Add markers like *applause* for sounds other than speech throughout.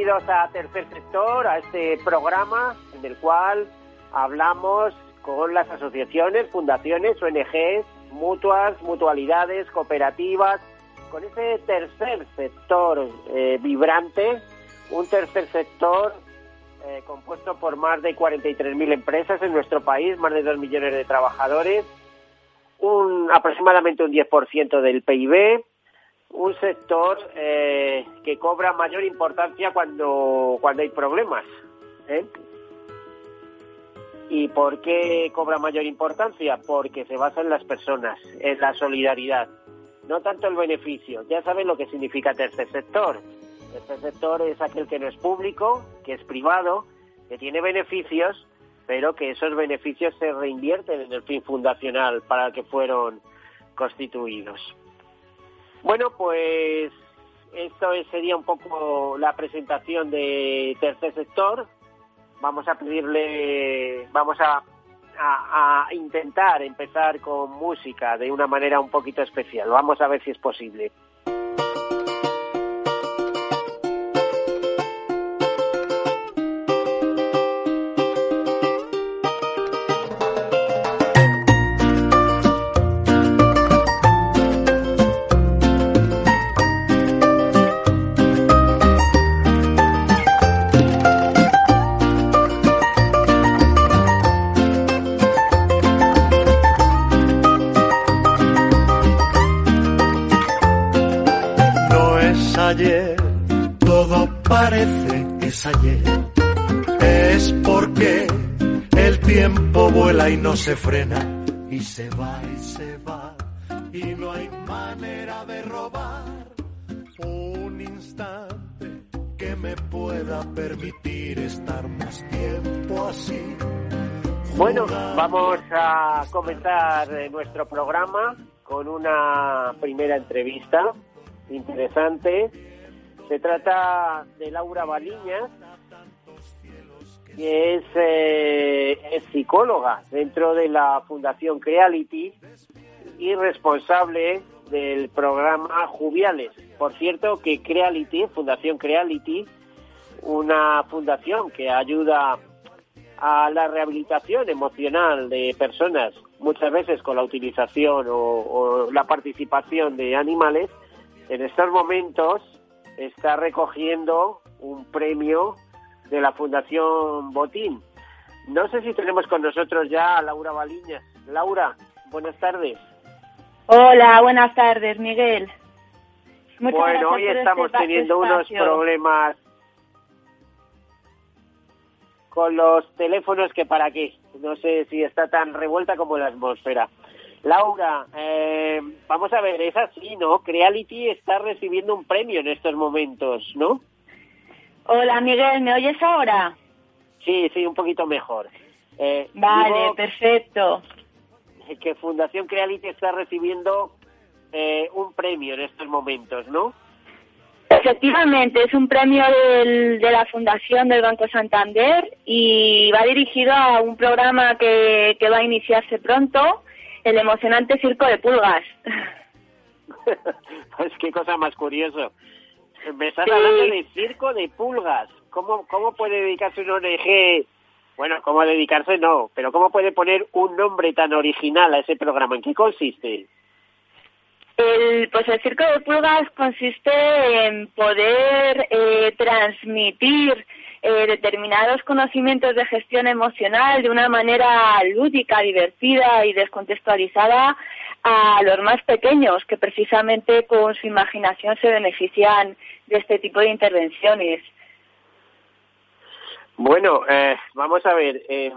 Bienvenidos a Tercer Sector, a este programa en el cual hablamos con las asociaciones, fundaciones, ONGs, mutuas, mutualidades, cooperativas, con ese tercer sector eh, vibrante, un tercer sector eh, compuesto por más de 43.000 empresas en nuestro país, más de 2 millones de trabajadores, aproximadamente un 10% del PIB, un sector eh, que cobra mayor importancia cuando, cuando hay problemas. ¿eh? ¿Y por qué cobra mayor importancia? Porque se basa en las personas, en la solidaridad, no tanto el beneficio. Ya saben lo que significa tercer sector. Tercer sector es aquel que no es público, que es privado, que tiene beneficios, pero que esos beneficios se reinvierten en el fin fundacional para el que fueron constituidos. Bueno, pues esto sería un poco la presentación de tercer sector. Vamos a pedirle, vamos a, a, intentar empezar con música de una manera un poquito especial. Vamos a ver si es posible. Se frena y se va y se va y no hay manera de robar un instante que me pueda permitir estar más tiempo así. Bueno, vamos a comenzar nuestro programa con una primera entrevista interesante. Se trata de Laura Baliñas, que eh, es, psicóloga dentro de la Fundación Creality y responsable del programa Juviales. Por cierto, que Creality, Fundación Creality, una fundación que ayuda a la rehabilitación emocional de personas, muchas veces con la utilización o, o la participación de animales, en estos momentos está recogiendo un premio de la Fundación Botín. No sé si tenemos con nosotros ya a Laura Baliñas. Laura, buenas tardes. Hola, buenas tardes, Miguel. bueno, hoy estamos este teniendo unos problemas con los teléfonos que para qué. No sé si está tan revuelta como la atmósfera. Laura, eh, vamos a ver, es así, ¿no? Creality está recibiendo un premio en estos momentos, ¿no? Hola Miguel, ¿me oyes ahora? Sí, sí, un poquito mejor. Eh, vale, perfecto. Que Fundación Creality está recibiendo eh, un premio en estos momentos, ¿no? Efectivamente, es un premio de la Fundación del Banco Santander y va dirigido a un programa que, que va a iniciarse pronto, el emocionante Circo de Pulgas. *laughs* pues qué cosa más curioso. Me estás hablando de circo de pulgas. ¿Cómo, ¿Cómo puede dedicarse un ONG? Bueno, ¿cómo dedicarse? No, pero ¿cómo puede poner un nombre tan original a ese programa? ¿En qué consiste? El, pues el circo de pulgas consiste en poder eh, transmitir eh, determinados conocimientos de gestión emocional de una manera lúdica, divertida y descontextualizada a los más pequeños que precisamente con su imaginación se benefician de este tipo de intervenciones. Bueno, eh, vamos a ver. Eh,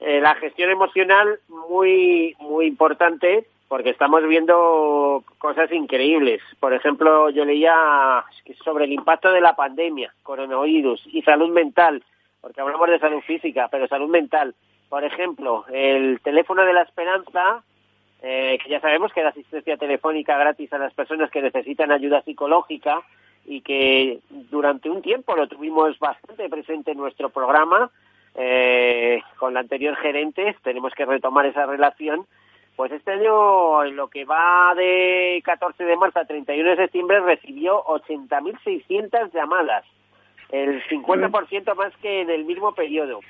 eh, la gestión emocional muy muy importante porque estamos viendo cosas increíbles. Por ejemplo, yo leía sobre el impacto de la pandemia, coronavirus y salud mental, porque hablamos de salud física, pero salud mental. Por ejemplo, el teléfono de la esperanza, eh, que ya sabemos que da asistencia telefónica gratis a las personas que necesitan ayuda psicológica y que durante un tiempo lo tuvimos bastante presente en nuestro programa eh, con la anterior gerente, tenemos que retomar esa relación pues este año, en lo que va de 14 de marzo a 31 de septiembre, recibió 80.600 llamadas, el 50% más que en el mismo periodo.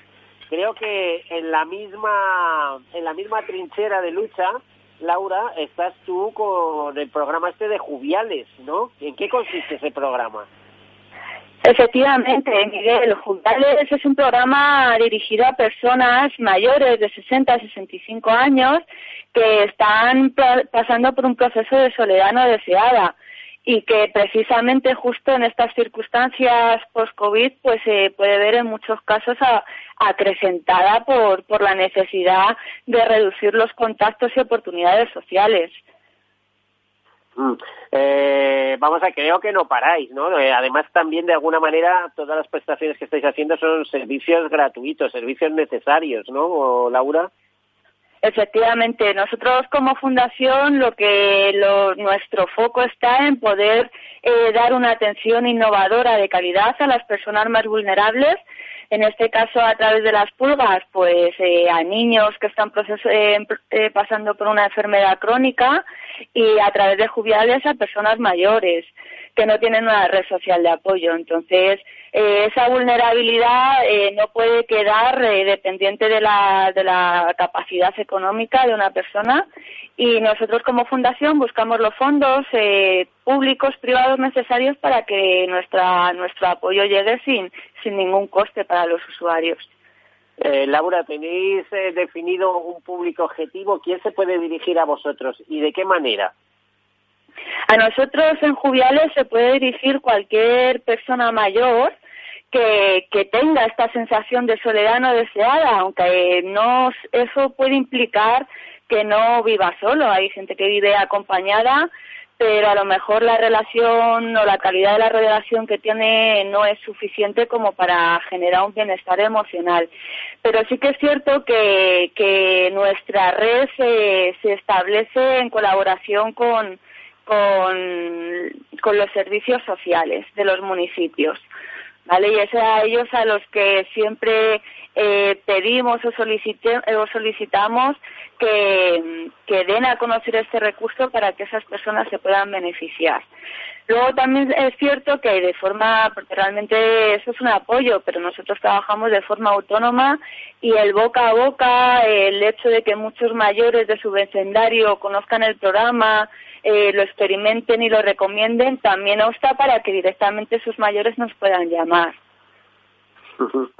Creo que en la misma en la misma trinchera de lucha, Laura, estás tú con el programa este de Juviales, ¿no? ¿En qué consiste ese programa? Efectivamente, Miguel, Juntales es un programa dirigido a personas mayores de 60 a 65 años que están pasando por un proceso de soledad no deseada y que precisamente justo en estas circunstancias post-COVID pues se puede ver en muchos casos acrecentada por, por la necesidad de reducir los contactos y oportunidades sociales. Mm. Eh, vamos a, creo que no paráis, ¿no? Eh, además, también de alguna manera, todas las prestaciones que estáis haciendo son servicios gratuitos, servicios necesarios, ¿no, Laura? Efectivamente, nosotros como fundación lo que nuestro foco está en poder eh, dar una atención innovadora de calidad a las personas más vulnerables en este caso a través de las pulgas, pues eh, a niños que están eh, eh, pasando por una enfermedad crónica y a través de jubiales a personas mayores que no tienen una red social de apoyo. Entonces, esa vulnerabilidad no puede quedar dependiente de la, de la capacidad económica de una persona y nosotros como fundación buscamos los fondos públicos, privados necesarios para que nuestra, nuestro apoyo llegue sin, sin ningún coste para los usuarios. Eh, Laura, ¿tenéis eh, definido un público objetivo? ¿Quién se puede dirigir a vosotros y de qué manera? A nosotros en Jubiales se puede dirigir cualquier persona mayor que, que tenga esta sensación de soledad no deseada, aunque no, eso puede implicar que no viva solo. Hay gente que vive acompañada pero a lo mejor la relación o la calidad de la relación que tiene no es suficiente como para generar un bienestar emocional. Pero sí que es cierto que, que nuestra red se, establece en colaboración con, con, con los servicios sociales de los municipios. ¿Vale? Y es a ellos a los que siempre eh, pedimos o, o solicitamos que, que den a conocer este recurso para que esas personas se puedan beneficiar. Luego también es cierto que de forma, porque realmente eso es un apoyo, pero nosotros trabajamos de forma autónoma y el boca a boca, el hecho de que muchos mayores de su vecindario conozcan el programa, eh, lo experimenten y lo recomienden, también obsta para que directamente sus mayores nos puedan llamar. *laughs*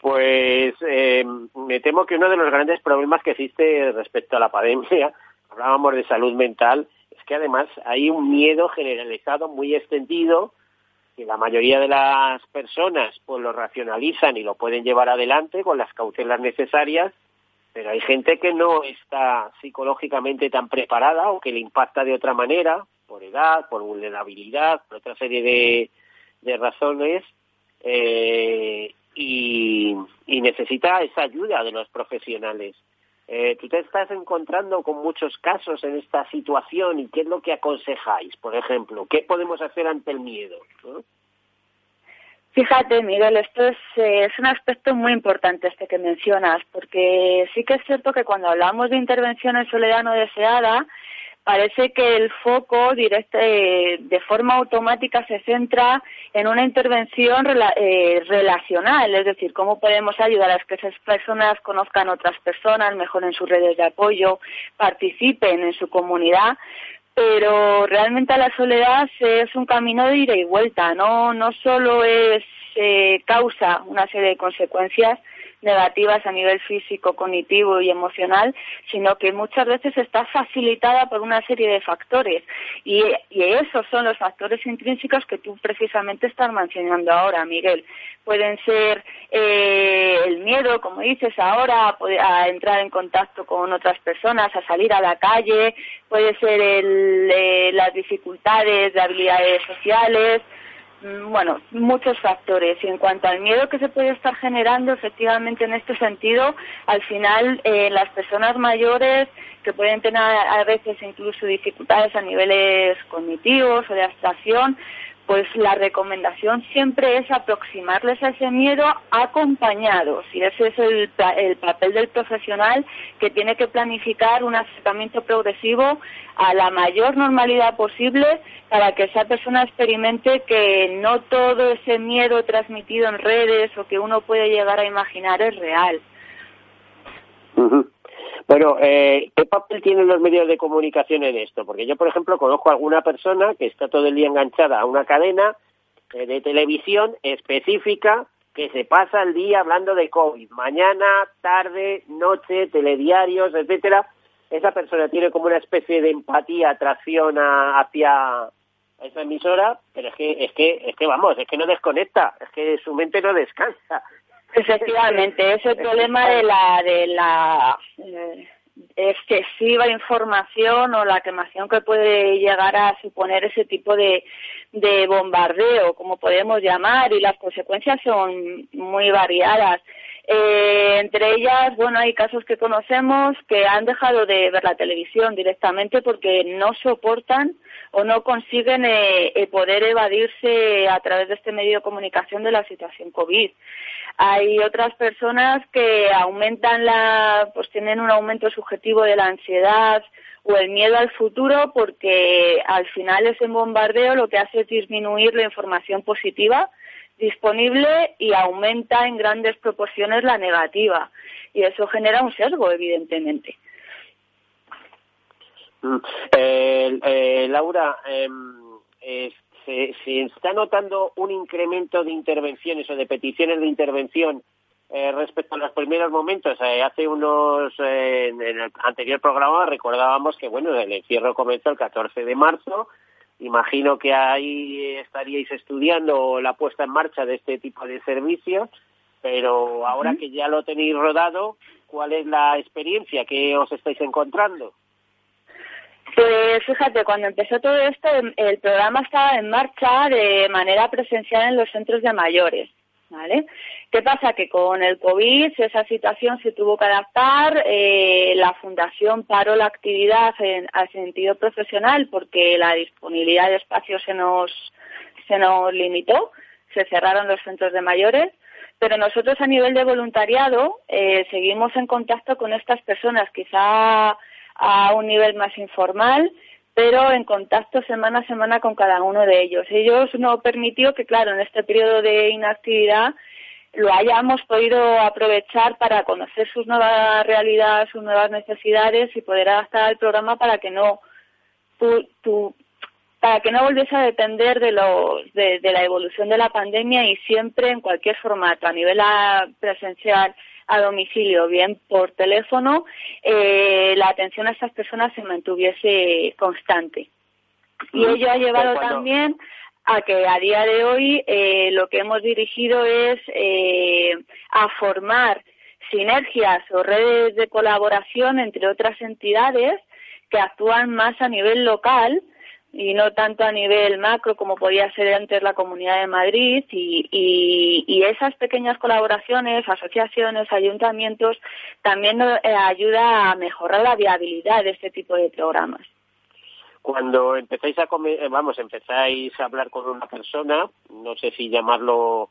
Pues eh, me temo que uno de los grandes problemas que existe respecto a la pandemia, *laughs* hablábamos de salud mental, es que además hay un miedo generalizado muy extendido que la mayoría de las personas pues lo racionalizan y lo pueden llevar adelante con las cautelas necesarias, pero hay gente que no está psicológicamente tan preparada o que le impacta de otra manera, por edad, por vulnerabilidad, por otra serie de, razones, eh, y, necesita esa ayuda de los profesionales. Eh, tú te estás encontrando con muchos casos en esta situación y qué es lo que aconsejáis, por ejemplo, qué podemos hacer ante el miedo. Fíjate, Miguel, esto es, eh, es un aspecto muy importante este que mencionas, porque sí que es cierto que cuando hablamos de intervención en soledad no deseada, parece que el foco directo, eh, de forma automática se centra en una intervención eh, relacional, es decir, cómo podemos ayudar a que esas personas conozcan otras personas, mejoren sus redes de apoyo, participen en su comunidad, pero realmente la soledad es un camino de ida y vuelta, no, no solo es eh, causa una serie de consecuencias negativas a nivel físico, cognitivo y emocional, sino que muchas veces está facilitada por una serie de factores. Y, esos son los factores intrínsecos que tú precisamente estás mencionando ahora, Miguel. Pueden ser eh, el miedo, como dices ahora, a, entrar en contacto con otras personas, a salir a la calle, puede ser eh, las dificultades de habilidades sociales, bueno, muchos factores. Y en cuanto al miedo que se puede estar generando, efectivamente, en este sentido, al final, eh, las personas mayores que pueden tener a veces incluso dificultades a niveles cognitivos o de abstracción, pues la recomendación siempre es aproximarles a ese miedo acompañados y ese es el, el, papel del profesional que tiene que planificar un acercamiento progresivo a la mayor normalidad posible para que esa persona experimente que no todo ese miedo transmitido en redes o que uno puede llegar a imaginar es real. Bueno, eh, ¿qué papel tienen los medios de comunicación en esto? Porque yo, por ejemplo, conozco a alguna persona que está todo el día enganchada a una cadena eh, de televisión específica que se pasa el día hablando de COVID. Mañana, tarde, noche, telediarios, etcétera. Esa persona tiene como una especie de empatía, atracción hacia esa emisora, pero es que, es que, es que vamos, es que no desconecta, es que su mente no descansa. Efectivamente, es el problema de la, de la eh, excesiva información o la quemación que puede llegar a suponer ese tipo de, de bombardeo, como podemos llamar, y las consecuencias son muy variadas. Eh, entre ellas, bueno, hay casos que conocemos que han dejado de ver la televisión directamente porque no soportan o no consiguen eh, poder evadirse a través de este medio de comunicación de la situación COVID. Hay otras personas que aumentan la, pues tienen un aumento subjetivo de la ansiedad o el miedo al futuro porque al final ese bombardeo lo que hace es disminuir la información positiva disponible y aumenta en grandes proporciones la negativa. Y eso genera un sesgo, evidentemente. Mm. Eh, eh, Laura, em, se, está notando un incremento de intervenciones o de peticiones de intervención eh, respecto a los primeros momentos. hace unos, en el anterior programa recordábamos que bueno, el encierro comenzó el 14 de marzo Imagino que ahí estaríais estudiando la puesta en marcha de este tipo de servicios, pero ahora que ya lo tenéis rodado, ¿cuál es la experiencia que os estáis encontrando? Pues fíjate, cuando empezó todo esto, el programa estaba en marcha de manera presencial en los centros de mayores. ¿vale? ¿Qué pasa? Que con el COVID esa situación se tuvo que adaptar, eh, la fundación paró la actividad en, al sentido profesional porque la disponibilidad de espacios se nos, se nos limitó, se cerraron los centros de mayores, pero nosotros a nivel de voluntariado eh, seguimos en contacto con estas personas, quizá a un nivel más informal, pero en contacto semana a semana con cada uno de ellos. Ellos no permitió que, claro, en este periodo de inactividad lo hayamos podido aprovechar para conocer sus nuevas realidades, sus nuevas necesidades y poder adaptar el programa para que no para que no volviese a depender de, de, de la evolución de la pandemia y siempre en cualquier formato, a nivel presencial, a domicilio, bien por teléfono, eh, la atención a estas personas se mantuviese constante. Y ello ha llevado también a que a día de hoy eh, lo que hemos dirigido es eh, a formar sinergias o redes de colaboración entre otras entidades que actúan más a nivel local y no tanto a nivel macro como podía ser antes la Comunidad de Madrid y, y, esas pequeñas colaboraciones, asociaciones, ayuntamientos también eh, ayuda a mejorar la viabilidad de este tipo de programas. Cuando empezáis a eh, vamos, empezáis a hablar con una persona, no sé si llamarlo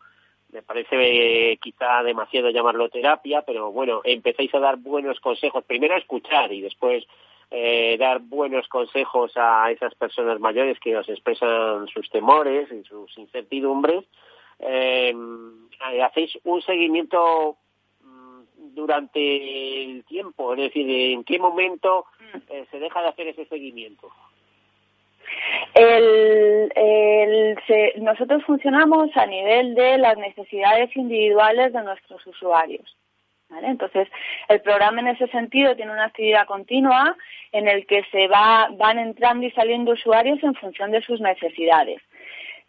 me parece quizá demasiado llamarlo terapia, pero bueno, empezáis a dar buenos consejos, primero a escuchar y después eh, dar buenos consejos a esas personas mayores que os expresan sus temores y sus incertidumbres. Eh, hacéis un seguimiento mm, durante el tiempo, es decir, en qué momento mm. eh, se deja de hacer ese seguimiento. Nosotros funcionamos a nivel de las necesidades individuales de nuestros usuarios. Entonces, el programa en ese sentido tiene una actividad continua en el que se va, van entrando y saliendo usuarios en función de sus necesidades.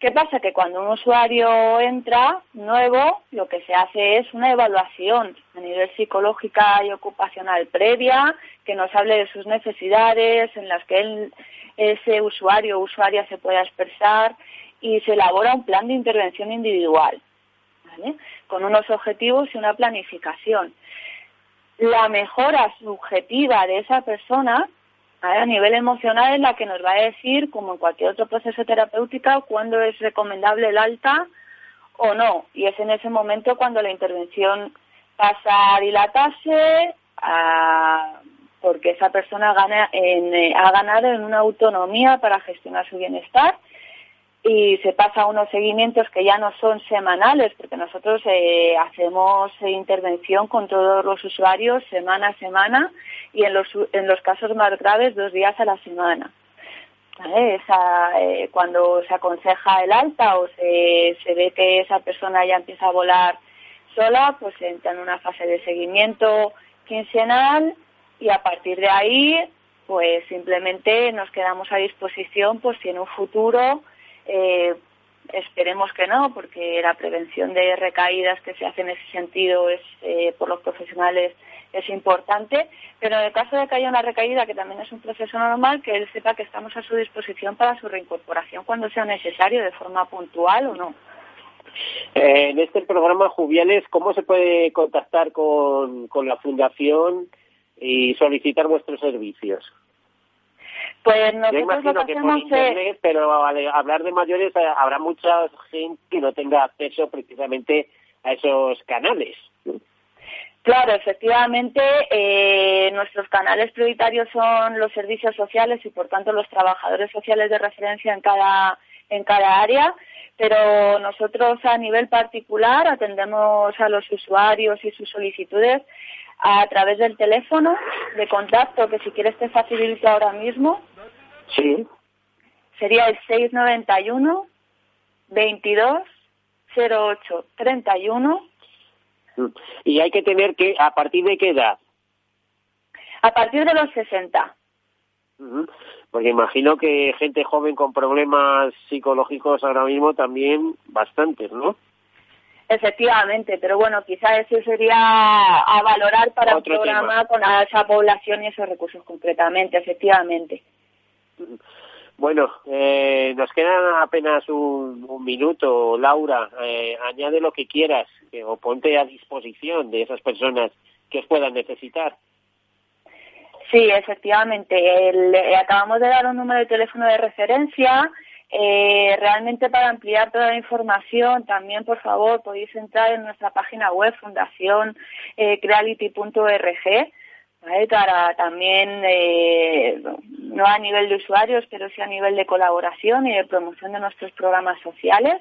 ¿Qué pasa? Que cuando un usuario entra nuevo, lo que se hace es una evaluación a nivel psicológica y ocupacional previa, que nos hable de sus necesidades, en las que ese usuario o usuaria se pueda expresar y se elabora un plan de intervención individual con unos objetivos y una planificación. La mejora subjetiva de esa persona a nivel emocional es la que nos va a decir, como en cualquier otro proceso terapéutico, cuándo es recomendable el alta o no. Y es en ese momento cuando la intervención pasa a dilatarse porque esa persona gana en, ha ganado en una autonomía para gestionar su bienestar y se pasa a unos seguimientos que ya no son semanales, porque nosotros eh, hacemos intervención con todos los usuarios semana a semana y en los, en los casos más graves dos días a la semana. Eh, cuando se aconseja el alta o se, se ve que esa persona ya empieza a volar sola, pues entra en una fase de seguimiento quincenal y a partir de ahí, pues simplemente nos quedamos a disposición, pues si en un futuro eh, esperemos que no, porque la prevención de recaídas que se hace en ese sentido es eh, por los profesionales es importante, pero en el caso de que haya una recaída, que también es un proceso normal, que él sepa que estamos a su disposición para su reincorporación cuando sea necesario, de forma puntual o no. Eh, en este programa Juviales, ¿cómo se puede contactar con, con la Fundación y solicitar vuestros servicios? Pues nosotros lo que, hacemos internet, pero al hablar de mayores eh, habrá mucha gente que no tenga acceso precisamente a esos canales. Claro, efectivamente, eh, nuestros canales prioritarios son los servicios sociales y, por tanto, los trabajadores sociales de referencia en cada en cada área, pero nosotros a nivel particular atendemos a los usuarios y sus solicitudes a través del teléfono de contacto que si quieres te facilito ahora mismo. Sí. Sería el 691 22 08 31. Y hay que tener que, ¿a partir de qué edad? A partir de los 60. Porque imagino que gente joven con problemas psicológicos ahora mismo también bastantes, ¿no? Efectivamente, pero bueno, quizá eso sería a valorar para un programa con esa población y esos recursos concretamente, efectivamente. Bueno, eh, nos quedan apenas un, minuto, Laura. Eh, añade lo que quieras o ponte a disposición de esas personas que os puedan necesitar. Sí, efectivamente. Eh, acabamos de dar un número de teléfono de referencia eh, realmente para ampliar toda la información, también por favor podéis entrar en nuestra página web fundacioncreality.org para también, eh, no a nivel de usuarios, pero sí a nivel de colaboración y de promoción de nuestros programas sociales.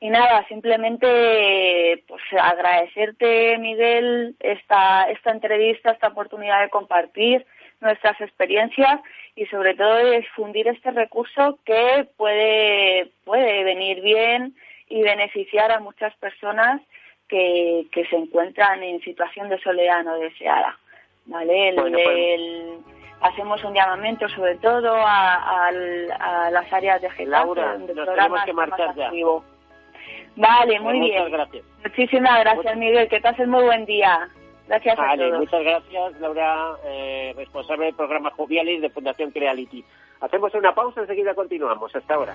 Y nada, simplemente pues agradecerte, Miguel, esta, esta entrevista, esta oportunidad de compartir nuestras experiencias y sobre todo de difundir este recurso que puede, puede venir bien y beneficiar a muchas personas que, que se encuentran en situación de soledad no deseada. ¿Vale? Pues hacemos un llamamiento sobre todo a, a, las áreas de Getafe, Laura, donde nos tenemos que marchar ya. Vale, muy bien. Muchas gracias. Muchísimas gracias, Miguel. Que pases muy buen día. Gracias vale, a todos. Muchas gracias, Laura, eh, responsable del programa Jovialis de Fundación Creality. Hacemos una pausa, enseguida continuamos. Hasta ahora.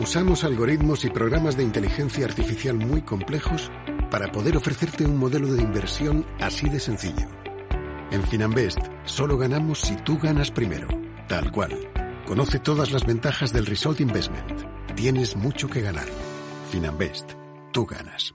Usamos algoritmos y programas de inteligencia artificial muy complejos para poder ofrecerte un modelo de inversión así de sencillo. En Finanbest solo ganamos si tú ganas primero, tal cual. Conoce todas las ventajas del Result Investment. Tienes mucho que ganar. Finanbest, tú ganas.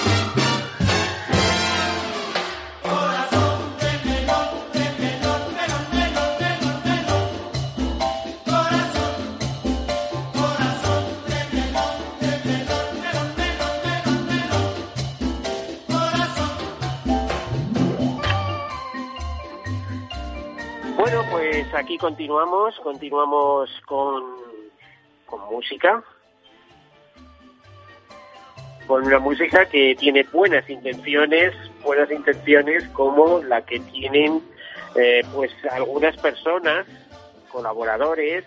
Continuamos, continuamos con, con música, con una música que tiene buenas intenciones, buenas intenciones como la que tienen eh, pues algunas personas, colaboradores,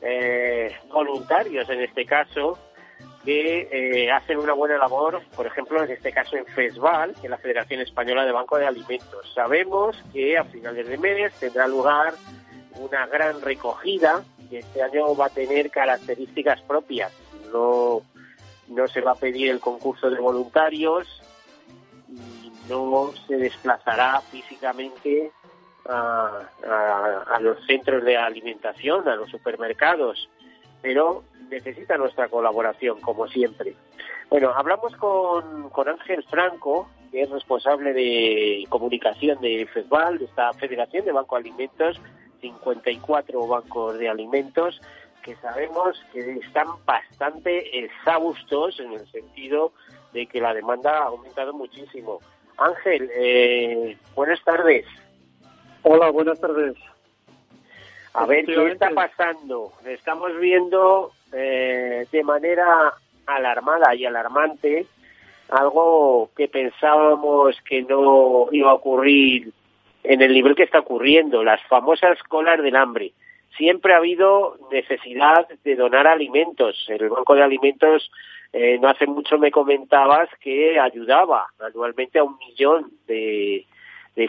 eh, voluntarios en este caso, que eh, hacen una buena labor, por ejemplo, en este caso en FESVAL, en la Federación Española de Banco de Alimentos. Sabemos que a finales de mes tendrá lugar una gran recogida que este año va a tener características propias. No, no se va a pedir el concurso de voluntarios y no se desplazará físicamente a, los centros de alimentación, a los supermercados, pero necesita nuestra colaboración, como siempre. Bueno, hablamos con, con Ángel Franco, que es responsable de comunicación de FESVAL, de esta Federación de Banco Alimentos, 54 bancos de alimentos, que sabemos que están bastante exhaustos en el sentido de que la demanda ha aumentado muchísimo. Ángel, eh, buenas tardes. Hola, buenas tardes. A ver, ¿qué está pasando? Estamos viendo eh, de manera alarmada y alarmante algo que pensábamos que no iba a ocurrir en el nivel que está ocurriendo, las famosas colas del hambre. Siempre ha habido necesidad de donar alimentos. El Banco de Alimentos eh, no hace mucho me comentabas que ayudaba anualmente a un millón de,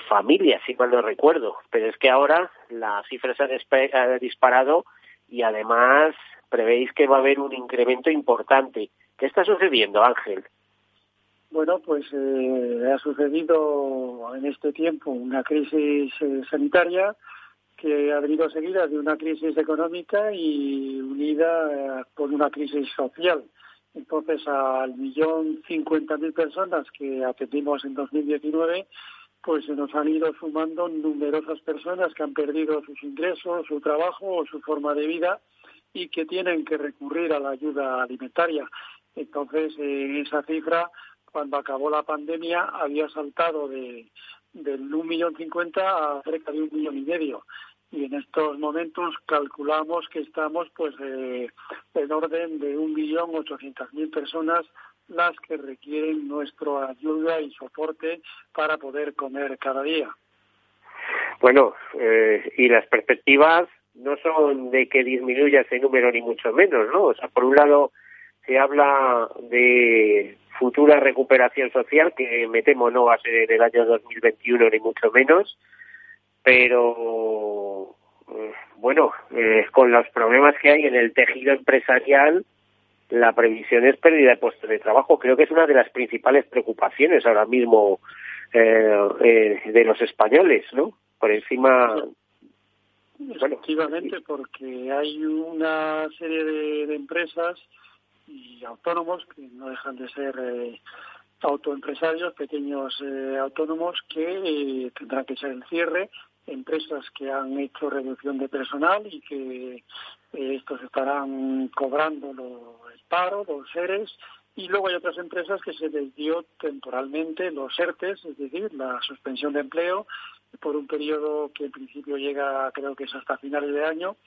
familias, si mal no recuerdo. Pero es que ahora la cifra se ha disparado y además prevéis que va a haber un incremento importante. ¿Qué está sucediendo, Ángel? Bueno, pues eh, ha sucedido en este tiempo una crisis eh, sanitaria que ha venido seguida de una crisis económica y unida eh, con una crisis social. Entonces, al millón cincuenta mil personas que atendimos en 2019, pues se nos han ido sumando numerosas personas que han perdido sus ingresos, su trabajo o su forma de vida y que tienen que recurrir a la ayuda alimentaria. Entonces, eh, esa cifra, cuando acabó la pandemia, había saltado de del un millón cincuenta a cerca de un millón y medio. Y en estos momentos calculamos que estamos pues eh, en orden de un millón ochocientas mil personas las que requieren nuestra ayuda y soporte para poder comer cada día. Bueno, eh, y las perspectivas no son de que disminuya ese número ni mucho menos, ¿no? O sea, por un lado se habla de futura recuperación social que me temo no va a ser en el año 2021 ni mucho menos, pero eh, bueno, eh, con los problemas que hay en el tejido empresarial, la previsión es pérdida de puestos de trabajo. Creo que es una de las principales preocupaciones ahora mismo eh, de los españoles, ¿no? Por encima Efectivamente, porque hay una serie de, empresas y autónomos que no dejan de ser eh, autoempresarios, pequeños eh, autónomos que eh, tendrán que ser el cierre, empresas que han hecho reducción de personal y que estos estarán cobrando el paro, los seres, y luego hay otras empresas que se les dio temporalmente los ERTES, es decir, la suspensión de empleo, por un periodo que en principio llega, creo que es hasta finales de año.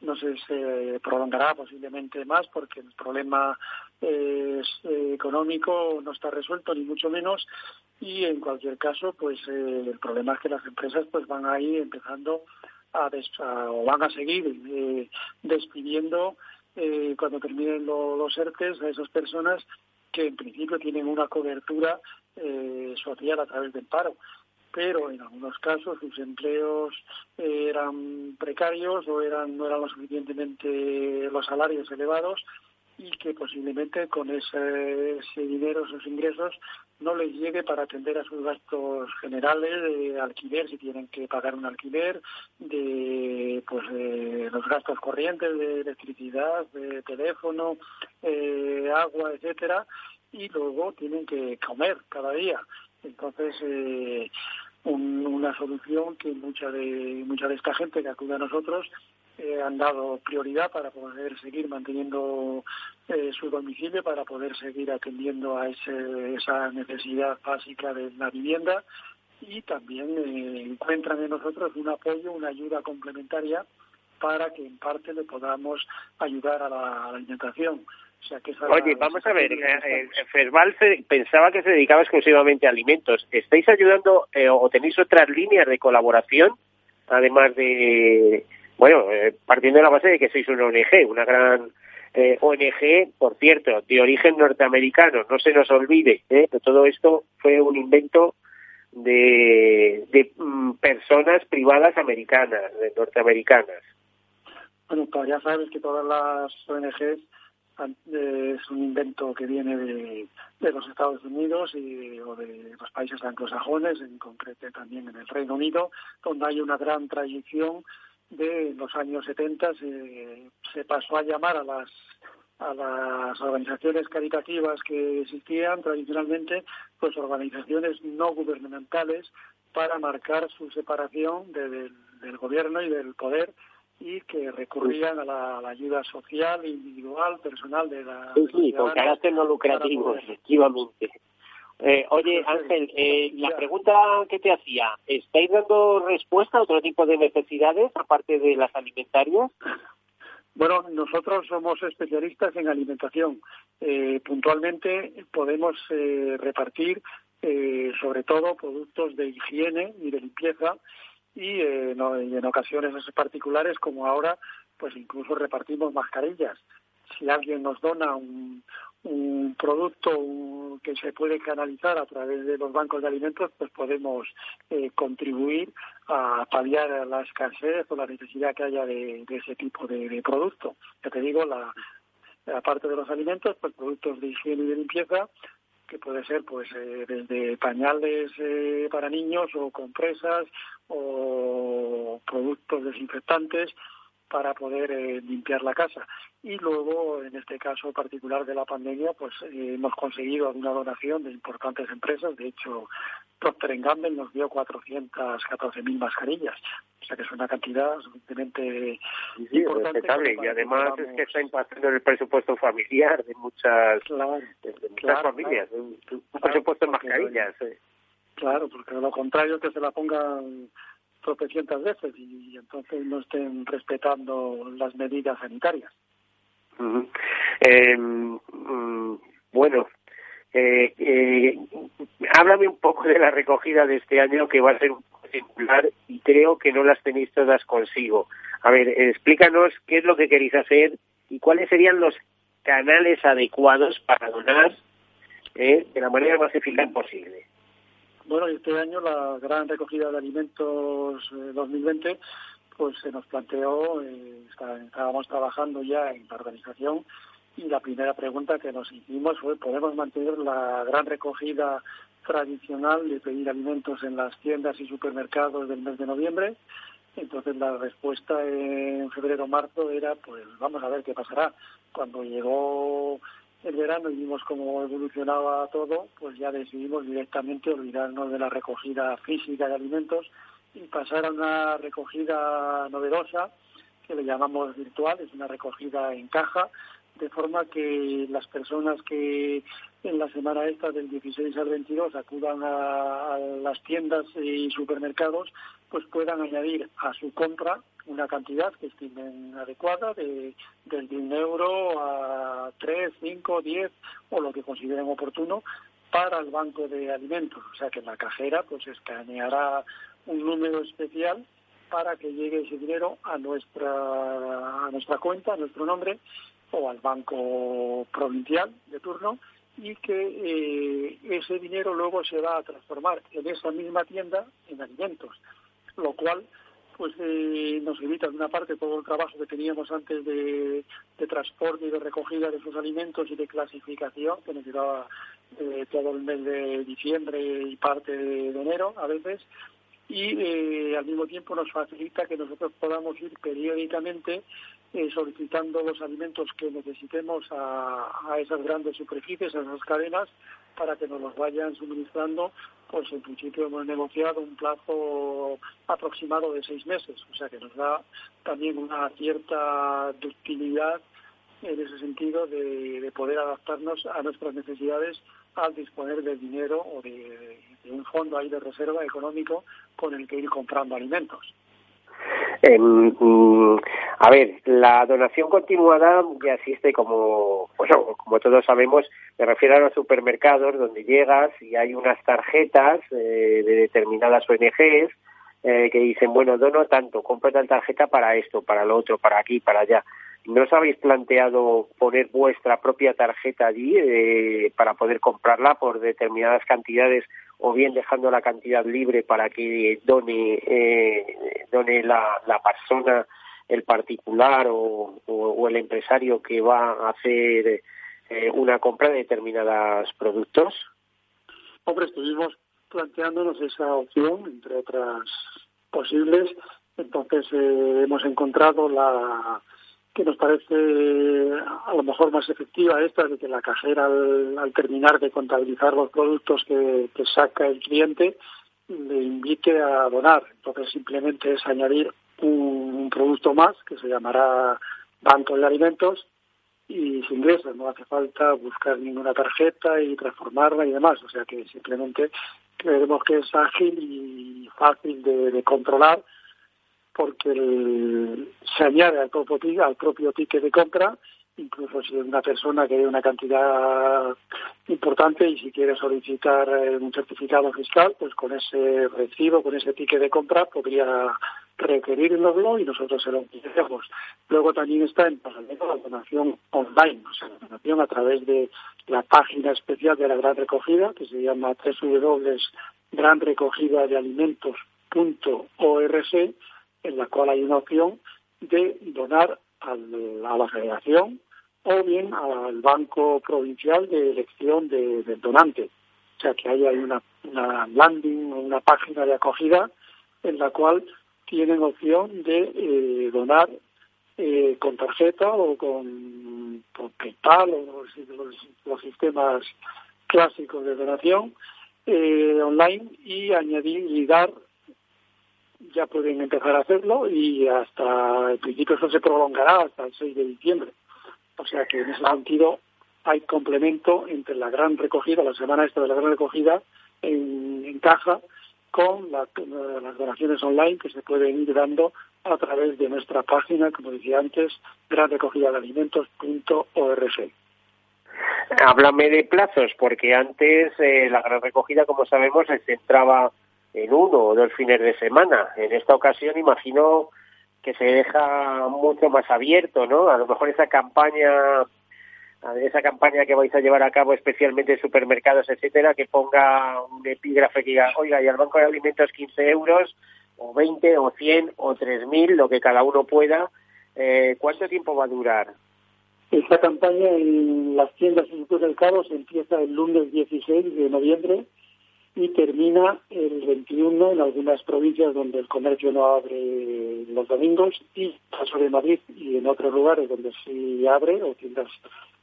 No sé, se prolongará posiblemente más porque el problema eh, económico no está resuelto, ni mucho menos. Y en cualquier caso, pues eh, el problema es que las empresas pues van a ir empezando a, o van a seguir eh, despidiendo cuando terminen los ERTES a esas personas que en principio tienen una cobertura eh, social a través del paro pero en algunos casos sus empleos eh, eran precarios o eran no eran lo suficientemente los salarios elevados y que posiblemente con ese, dinero, esos ingresos, no les llegue para atender a sus gastos generales de alquiler, si tienen que pagar un alquiler, de pues los gastos corrientes de electricidad, de teléfono, eh, agua, etcétera, y luego tienen que comer cada día. Entonces, eh, una solución que mucha de mucha de esta gente que acude a nosotros eh, han dado prioridad para poder seguir manteniendo eh, su domicilio, para poder seguir atendiendo a ese, esa necesidad básica de la vivienda y también eh, encuentran en nosotros un apoyo, una ayuda complementaria para que en parte le podamos ayudar a la alimentación. Oye, vamos a ver, eh, Ferval pensaba que se dedicaba exclusivamente a alimentos. ¿Estáis ayudando eh, o tenéis otras líneas de colaboración, además de, bueno, eh, partiendo de la base de que sois una ONG, una gran ONG, por cierto, de origen norteamericano, no se nos olvide, que todo esto fue un invento de, de mm, personas privadas americanas, norteamericanas. Bueno, pues ya sabes que todas las ONGs es un invento que viene de, los Estados Unidos y o de los países anglosajones, en concreto también en el Reino Unido, donde hay una gran tradición de los años 70 se, pasó a llamar a las a las organizaciones caritativas que existían tradicionalmente, pues organizaciones no gubernamentales para marcar su separación del gobierno y del poder y que recurrían a la, ayuda social, individual, personal de la... Sí, sí, con carácter no lucrativo, efectivamente. Eh, oye, Ángel, eh, la pregunta que te hacía, ¿estáis dando respuesta a otro tipo de necesidades aparte de las alimentarias? Bueno, nosotros somos especialistas en alimentación. Eh, puntualmente podemos repartir sobre todo productos de higiene y de limpieza y, eh, en ocasiones particulares como ahora pues incluso repartimos mascarillas si alguien nos dona un, un producto que se puede canalizar a través de los bancos de alimentos, pues podemos eh, contribuir a paliar la escasez o la necesidad que haya de, ese tipo de, producto. Ya te digo, la, aparte de los alimentos, pues productos de higiene y de limpieza, que puede ser pues eh, desde pañales eh, para niños o compresas o productos desinfectantes para poder eh, limpiar la casa. Y luego, en este caso particular de la pandemia, pues eh, hemos conseguido alguna donación de importantes empresas. De hecho, Procter Gamble nos dio 414.000 mascarillas. O sea que es una cantidad suficientemente importante. Y además es que está impactando en el presupuesto familiar de muchas, muchas familias. Un, presupuesto en mascarillas. Claro, porque lo contrario que se la pongan tropecientas veces y, entonces no estén respetando las medidas sanitarias. Em, mm, bueno, eh, eh, háblame un poco de la recogida de este año que va a ser singular y creo que no las tenéis todas consigo. A ver, explícanos qué es lo que queréis hacer y cuáles serían los canales adecuados para donar eh, de la manera más eficaz posible. Bueno, este año la gran recogida de alimentos 2020 eh, pues se nos planteó, eh, estábamos trabajando ya en la organización y la primera pregunta que nos hicimos fue, ¿podemos mantener la gran recogida tradicional de pedir alimentos en las tiendas y supermercados del mes de noviembre? Entonces la respuesta en febrero-marzo era, pues vamos a ver qué pasará. Cuando llegó el verano y vimos cómo evolucionaba todo, pues ya decidimos directamente olvidarnos de la recogida física de alimentos y pasar a una recogida novedosa que le llamamos virtual, es una recogida en caja, de forma que las personas que en la semana esta del 16 al 22 acudan a, las tiendas y supermercados, pues puedan añadir a su compra una cantidad que estimen adecuada de, un euro a tres, cinco, diez o lo que consideren oportuno para el banco de alimentos. O sea que la cajera pues escaneará un número especial para que llegue ese dinero a nuestra, a nuestra cuenta, a nuestro nombre o al banco provincial de turno y que eh, ese dinero luego se va a transformar en esa misma tienda en alimentos, lo cual pues eh, nos evita de una parte todo el trabajo que teníamos antes de, transporte y de recogida de esos alimentos y de clasificación que nos llevaba eh, todo el mes de diciembre y parte de, enero a veces y al mismo tiempo nos facilita que nosotros podamos ir periódicamente solicitando los alimentos que necesitemos a, esas grandes superficies, a esas cadenas, para que nos los vayan suministrando pues en principio hemos negociado un plazo aproximado de seis meses, o sea que nos da también una cierta ductilidad en ese sentido de, poder adaptarnos a nuestras necesidades al disponer del dinero o de, un fondo ahí de reserva económico con el que ir comprando alimentos. Mm, a ver, la donación continuada ya existe como, bueno, como todos sabemos, me refiero a los supermercados donde llegas y hay unas tarjetas eh, de determinadas ONGs eh, que dicen, bueno, dono tanto, compra tal tarjeta para esto, para lo otro, para aquí, para allá. ¿No os habéis planteado poner vuestra propia tarjeta allí eh, para poder comprarla por determinadas cantidades o bien dejando la cantidad libre para que done, eh, done la, la persona, el particular o, el empresario que va a hacer eh, una compra de determinados productos? Hombre, estuvimos planteándonos esa opción, entre otras posibles. Entonces eh, hemos encontrado la nos parece a lo mejor más efectiva esta de que la cajera al, terminar de contabilizar los productos que, saca el cliente le invite a donar. Entonces simplemente es añadir un, producto más que se llamará banco de alimentos y sin ingresa, no hace falta buscar ninguna tarjeta y transformarla y demás, o sea que simplemente creemos que es ágil y fácil de controlar porque se añade al propio, al ticket de compra, incluso si es una persona que dé una cantidad importante y si quiere solicitar eh, un certificado fiscal, pues con ese recibo, con ese ticket de compra, podría requerirnoslo y nosotros se lo enviamos. Luego también está en paralelo la donación online, o sea, la donación a través de la página especial de la Gran Recogida, que se llama www.granrecogida.de en la cual hay una opción de donar a la federación o bien al banco provincial de elección de, del donante. O sea que ahí hay una, landing, una página de acogida en la cual tienen opción de eh, donar eh, con tarjeta o con, PayPal o los, sistemas clásicos de donación eh, online y añadir y dar ya pueden empezar a hacerlo y hasta el principio eso se prolongará hasta el 6 de diciembre. O sea que en ese sentido hay complemento entre la gran recogida, la semana esta de la gran recogida en, caja con las donaciones online que se pueden ir dando a través de nuestra página, como decía antes, granrecogida Háblame de plazos, porque antes eh, la gran recogida, como sabemos, se centraba en uno o dos fines de semana. En esta ocasión imagino que se deja mucho más abierto, ¿no? A lo mejor esa campaña esa campaña que vais a llevar a cabo especialmente en supermercados, etcétera, que ponga un epígrafe que diga, oiga, y al Banco de Alimentos 15 euros, o 20, o 100, o 3.000, lo que cada uno pueda, eh, ¿cuánto tiempo va a durar? Esta campaña en las tiendas y supermercados empieza el lunes 16 de noviembre y termina el 21 en algunas provincias donde el comercio no abre los domingos y caso de Madrid y en otros lugares donde sí abre o tiendas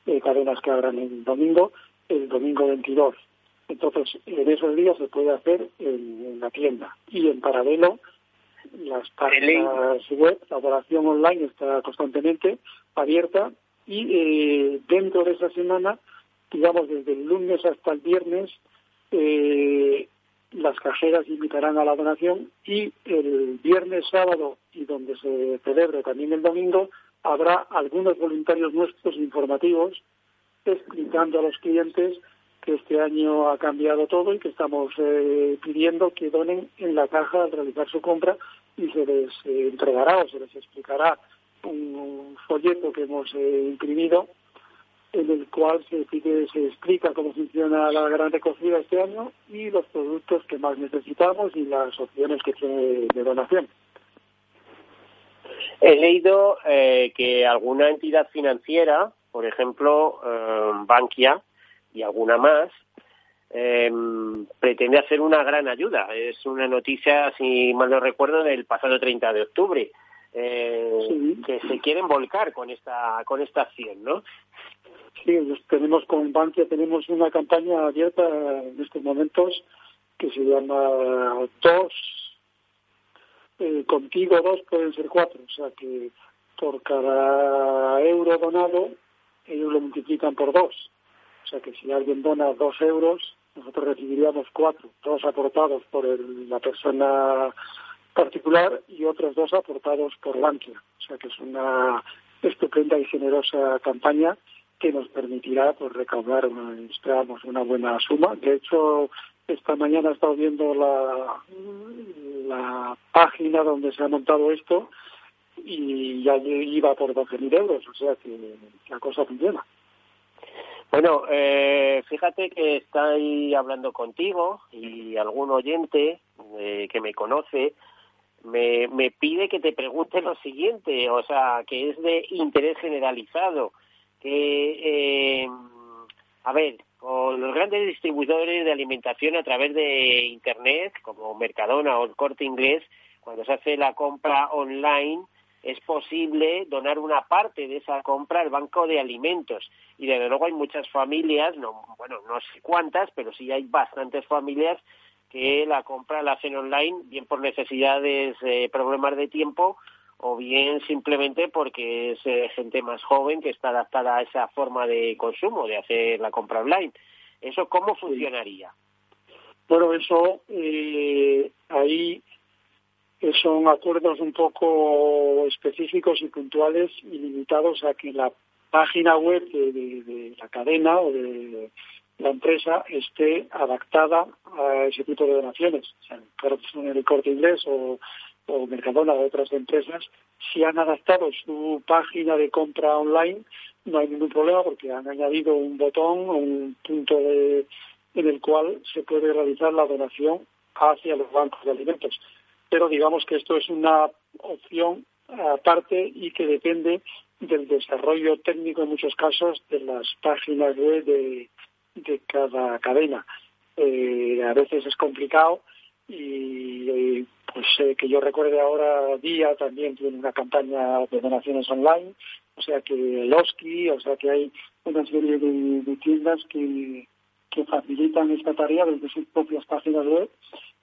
eh, cadenas que abran el domingo el domingo 22 entonces en esos días se puede hacer en, la tienda. Y en paralelo las páginas web la operación online está constantemente abierta y eh, dentro de esa semana digamos desde el lunes hasta el viernes eh, las cajeras invitarán a la donación y el viernes, sábado y donde se celebre también el domingo, habrá algunos voluntarios nuestros informativos explicando a los clientes que este año ha cambiado todo y que estamos eh, pidiendo que donen en la caja al realizar su compra y se les eh, entregará o se les explicará un, folleto que hemos imprimido en el cual se, se explica cómo funciona la gran recogida este año y los productos que más necesitamos y las opciones que tiene de donación. He leído eh, que alguna entidad financiera, por ejemplo eh, Bankia y alguna más, eh, pretende hacer una gran ayuda. Es una noticia, si mal no recuerdo, del pasado 30 de octubre, eh, que se quieren volcar con esta con esta acción, ¿no? Sí, tenemos con Bankia tenemos una campaña abierta en estos momentos que se llama dos eh, contigo dos pueden ser cuatro, o sea que por cada euro donado ellos lo multiplican por dos. O sea que si alguien dona dos euros, nosotros recibiríamos cuatro, dos aportados por la persona particular y otros dos aportados por Bankia. O sea que es una estupenda y generosa campaña que nos permitirá pues recaudar esperamos una buena suma. De hecho, esta mañana he estado viendo la, la página donde se ha montado esto y ya iba por 12.000 euros, o sea que la cosa funciona. Bueno, eh, fíjate que estoy hablando contigo y algún oyente eh, que me conoce me, me pide que te pregunte lo siguiente, o sea, que es de interés generalizado, eh, a ver, con los grandes distribuidores de alimentación a través de Internet, como Mercadona o el Corte Inglés, cuando se hace la compra online, es posible donar una parte de esa compra al banco de alimentos. Y desde luego hay muchas familias, no, bueno, no sé cuántas, pero sí hay bastantes familias que la compra la hacen online, bien por necesidades, eh, problemas de tiempo, o bien simplemente porque es eh, gente más joven que está adaptada a esa forma de consumo, de hacer la compra online. ¿Eso cómo funcionaría? Bueno, eso eh, ahí son acuerdos un poco específicos y puntuales y limitados a que la página web de, la cadena o de la empresa esté adaptada a ese tipo de donaciones. O sea, en el corte inglés o, o Mercadona o otras empresas, si han adaptado su página de compra online, no hay ningún problema porque han añadido un botón o un punto de, en el cual se puede realizar la donación hacia los bancos de alimentos pero digamos que esto es una opción aparte y que depende del desarrollo técnico en muchos casos de las páginas web de, cada cadena. Eh, a veces es complicado y pues eh, que yo recuerde ahora Día también tiene una campaña de donaciones online, o sea que Loski, o sea que hay una serie de, tiendas que, que facilitan esta tarea desde sus propias páginas web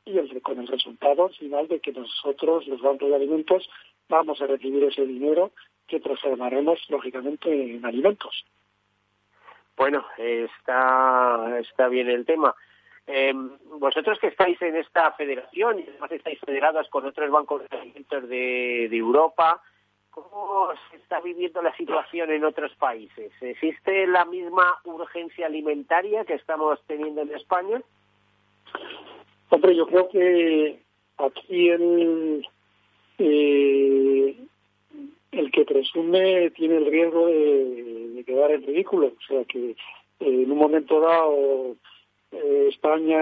y el, con el resultado final de que nosotros, los bancos de alimentos, vamos a recibir ese dinero que transformaremos, lógicamente, en alimentos. Bueno, está, está bien el tema. Eh, vosotros que estáis en esta federación y además estáis federadas con otros bancos de alimentos de, Europa, ¿cómo se está viviendo la situación en otros países? ¿Existe la misma urgencia alimentaria que estamos teniendo en España? Hombre, yo creo que aquí el, eh, el que presume tiene el riesgo de, quedar en ridículo. O sea que eh, en un momento dado eh, España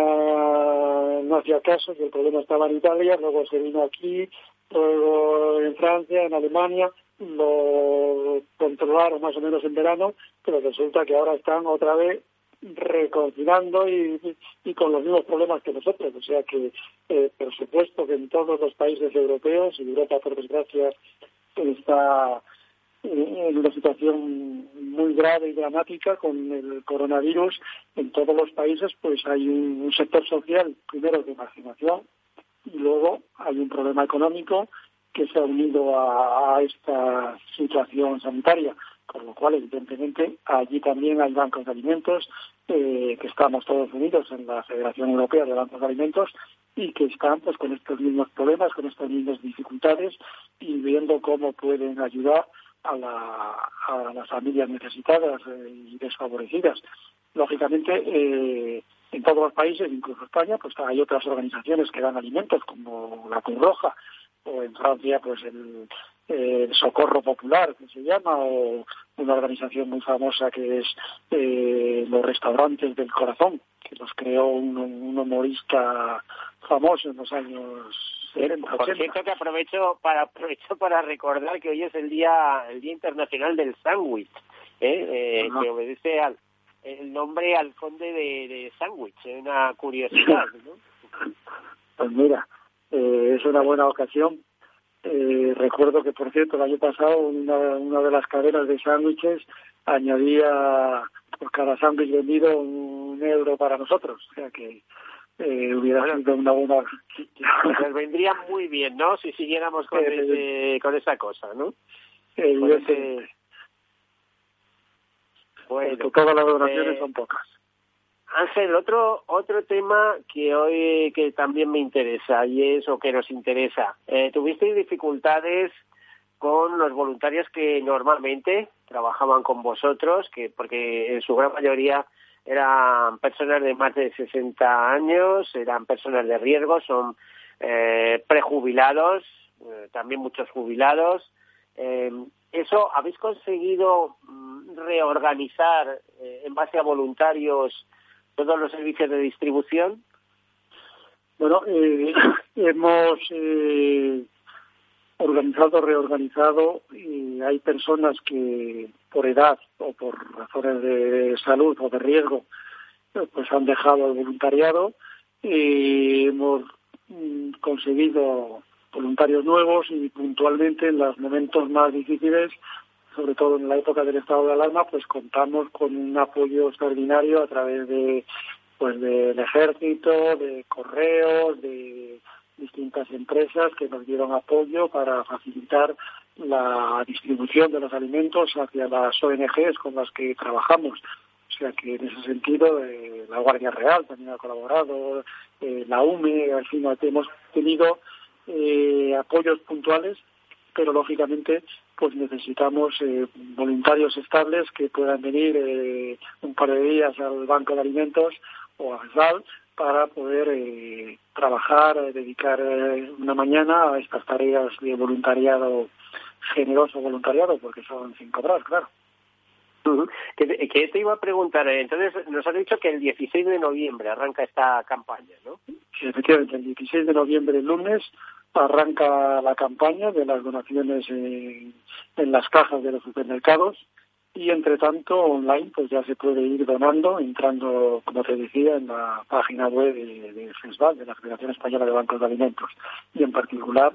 no hacía caso, que el problema estaba en Italia, luego se vino aquí, luego en Francia, en Alemania, lo controlaron más o menos en verano, pero resulta que ahora están otra vez reconfinando y, con los mismos problemas que nosotros. O sea que, eh, por supuesto, que en todos los países europeos, y Europa, por desgracia, está en una situación muy grave y dramática con el coronavirus. En todos los países, pues hay un, sector social, primero de marginación, y luego hay un problema económico que se ha unido a esta situación sanitaria con lo cual, evidentemente, allí también hay bancos de alimentos, eh, que estamos todos unidos en la Federación Europea de Bancos de Alimentos y que están pues con estos mismos problemas, con estas mismas dificultades y viendo cómo pueden ayudar a, las familias necesitadas eh, y desfavorecidas. Lógicamente, eh, en todos los países, incluso España, pues hay otras organizaciones que dan alimentos, como la Cruz Roja, o en Francia, pues el, el Socorro Popular, que se llama, o una organización muy famosa que es eh, los Restaurantes del Corazón, que los creó un, humorista famoso en los años Por cierto que aprovecho para aprovecho para recordar que hoy es el día el día internacional del sándwich, ¿eh? eh que obedece al el nombre al conde de, de sándwich, es una curiosidad, *laughs* ¿no? Pues mira, eh, es una buena ocasión eh, recuerdo que, por cierto, el año pasado una, una de las cadenas de sándwiches añadía por cada sándwich vendido un euro para nosotros. O sea que eh, hubiera sido una buena... Nos vendría muy bien, ¿no? Si siguiéramos con, ese, con esa cosa, ¿no? Evidentemente. Bueno, todas las donaciones eh, son pocas. Ángel, otro otro tema que hoy que también me interesa y es o que nos interesa. Eh, ¿Tuvisteis dificultades con los voluntarios que normalmente trabajaban con vosotros, que porque en su gran mayoría eran personas de más de 60 años, eran personas de riesgo, son eh, prejubilados, eh, también muchos jubilados. Eh, ¿Eso habéis conseguido mm, reorganizar en base a voluntarios todos los servicios de distribución? Bueno, eh, *coughs* hemos eh, organizado, reorganizado y hay personas que por edad o por razones de salud o de riesgo pues han dejado el voluntariado y hemos mm, conseguido voluntarios nuevos y puntualmente en los momentos más difíciles sobre todo en la época del estado de alarma, pues contamos con un apoyo extraordinario a través de pues del ejército, de correos, de distintas empresas que nos dieron apoyo para facilitar la distribución de los alimentos hacia las ONGs con las que trabajamos. O sea que en ese sentido eh, la Guardia Real también ha colaborado, eh, la UME, al fin hemos tenido eh, apoyos puntuales, pero lógicamente pues necesitamos voluntarios estables que puedan venir un par de días al Banco de Alimentos o a FESAL para poder eh, trabajar, dedicar una mañana a estas tareas de voluntariado, generoso voluntariado, porque son sin cobrar, claro. ¿Qué te, iba a preguntar? Entonces, nos has dicho que el 16 de noviembre arranca esta campaña, ¿no? Sí, efectivamente, el 16 de noviembre, el lunes, arranca la campaña de las donaciones en, las cajas de los supermercados y entre tanto online pues ya se puede ir donando entrando como te decía en la página web de, de de la Federación Española de Bancos de Alimentos y en particular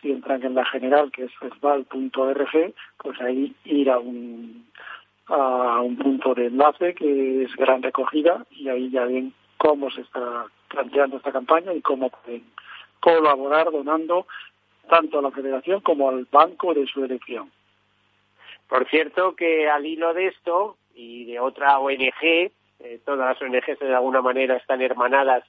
si entran en la general que es fesbal.org pues ahí ir a un a un punto de enlace que es gran recogida y ahí ya ven cómo se está planteando esta campaña y cómo pueden colaborar donando tanto a la federación como al banco de su elección. Por cierto que al hilo de esto y de otra ONG, eh, todas las ONGs de alguna manera están hermanadas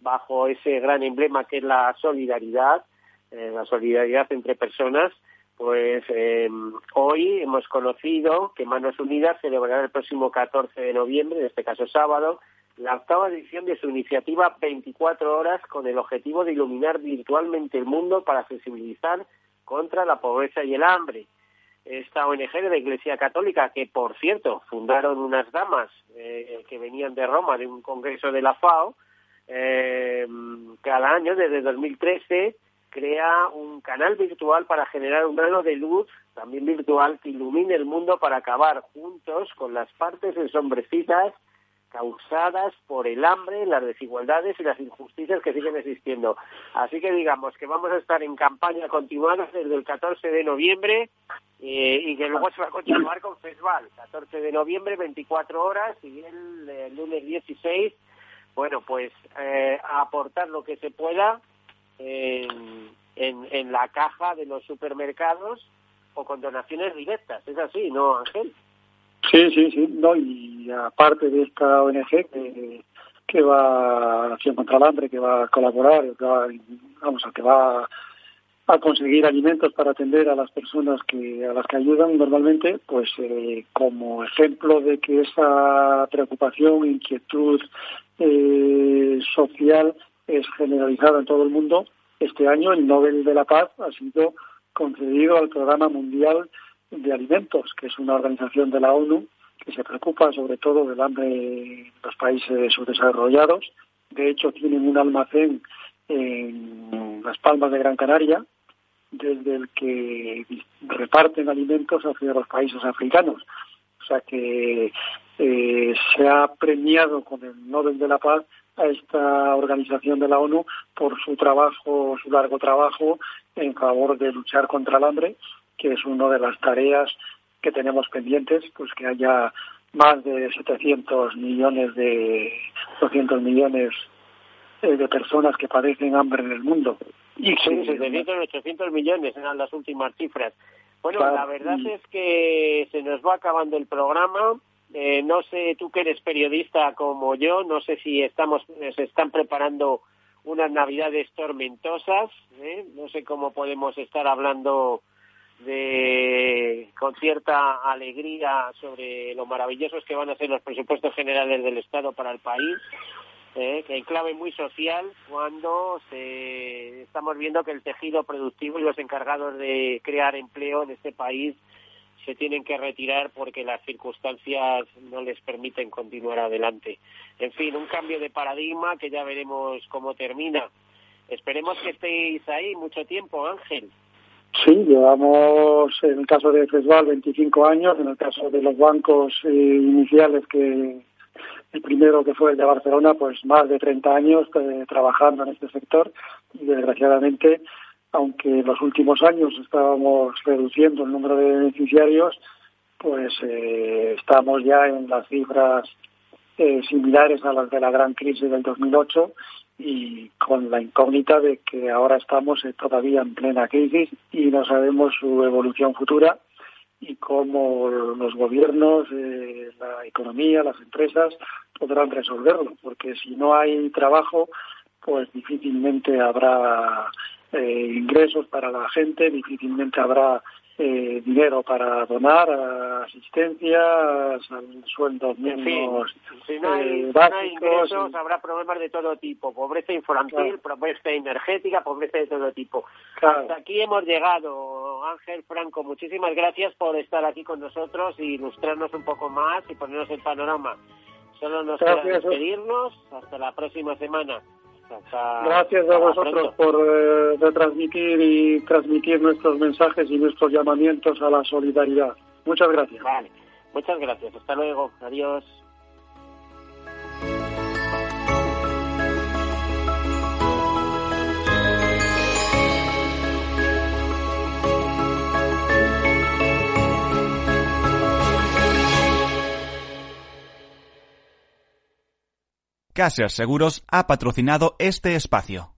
bajo ese gran emblema que es la solidaridad, eh, la solidaridad entre personas, pues eh, hoy hemos conocido que Manos Unidas celebrará el próximo 14 de noviembre, en este caso sábado, la octava edición de su iniciativa 24 horas con el objetivo de iluminar virtualmente el mundo para sensibilizar contra la pobreza y el hambre. Esta ONG de la Iglesia Católica, que por cierto fundaron unas damas eh, que venían de Roma de un congreso de la FAO, eh, cada año desde 2013 crea un canal virtual para generar un grano de luz, también virtual, que ilumine el mundo para acabar juntos con las partes ensombrecidas causadas por el hambre, las desigualdades y las injusticias que siguen existiendo. Así que digamos que vamos a estar en campaña continuada desde el 14 de noviembre eh, y que luego se va a continuar con festival. 14 de noviembre, 24 horas y el, lunes 16, bueno, pues eh, a aportar lo que se pueda en, en la caja de los supermercados o con donaciones directas. Es así, ¿no, Ángel? Sí, sí, sí, no, y aparte de esta ONG que, que va a Acción contra el Hambre, que va a colaborar, que va, vamos, que va a conseguir alimentos para atender a las personas que a las que ayudan normalmente, pues eh, como ejemplo de que esa preocupación, inquietud eh, social es generalizada en todo el mundo, este año el Nobel de la Paz ha sido concedido al Programa Mundial de Alimentos, que es una organización de la ONU que se preocupa sobre todo del hambre en los países subdesarrollados. De hecho, tienen un almacén en Las Palmas de Gran Canaria, desde el que reparten alimentos hacia los países africanos. O sea que eh, se ha premiado con el Nobel de la Paz a esta organización de la ONU por su trabajo, su largo trabajo en favor de luchar contra el hambre, que es una de las tareas que tenemos pendientes, pues que haya más de 700 millones de 200 millones eh, de personas que padecen hambre en el mundo. Y sí, 700, 800 millones eran las últimas cifras. Bueno, la verdad es que se nos va acabando el programa. Eh, no sé, tú que eres periodista como yo, no sé si estamos, se están preparando unas navidades tormentosas, ¿eh? no sé cómo podemos estar hablando de con cierta alegría sobre lo maravillosos que van a ser los presupuestos generales del Estado para el país, ¿eh? que hay clave muy social cuando se, estamos viendo que el tejido productivo y los encargados de crear empleo en este país se tienen que retirar porque las circunstancias no les permiten continuar adelante. En fin, un cambio de paradigma que ya veremos cómo termina. Esperemos que estéis ahí mucho tiempo, Ángel. Sí, llevamos en el caso de FESVAL 25 años, en el caso de los bancos eh, iniciales que el primero que fue el de Barcelona, pues más de 30 años eh, trabajando en este sector. Y desgraciadamente aunque en los últimos años estábamos reduciendo el número de beneficiarios, pues eh, estamos ya en las cifras similares a las de la gran crisis del 2008 y con la incógnita de que ahora estamos eh, todavía en plena crisis y no sabemos su evolución futura y cómo los gobiernos, la economía, las empresas podrán resolverlo, porque si no hay trabajo, pues difícilmente habrá eh, ingresos para la gente, difícilmente habrá eh, dinero para donar asistencia, sueldos mínimos si no hay, eh, ingresos, habrá problemas de todo tipo, pobreza infantil, pobreza energética, pobreza de todo tipo. Hasta aquí hemos llegado, Ángel Franco, muchísimas gracias por estar aquí con nosotros y ilustrarnos un poco más y ponernos el panorama. Solo nos queda despedirnos, hasta la próxima semana. Gracias a vosotros por eh, retransmitir y transmitir nuestros mensajes y nuestros llamamientos a la solidaridad. Muchas gracias. Vale, muchas gracias. Hasta luego. Adiós. Caser Seguros ha patrocinado este espacio.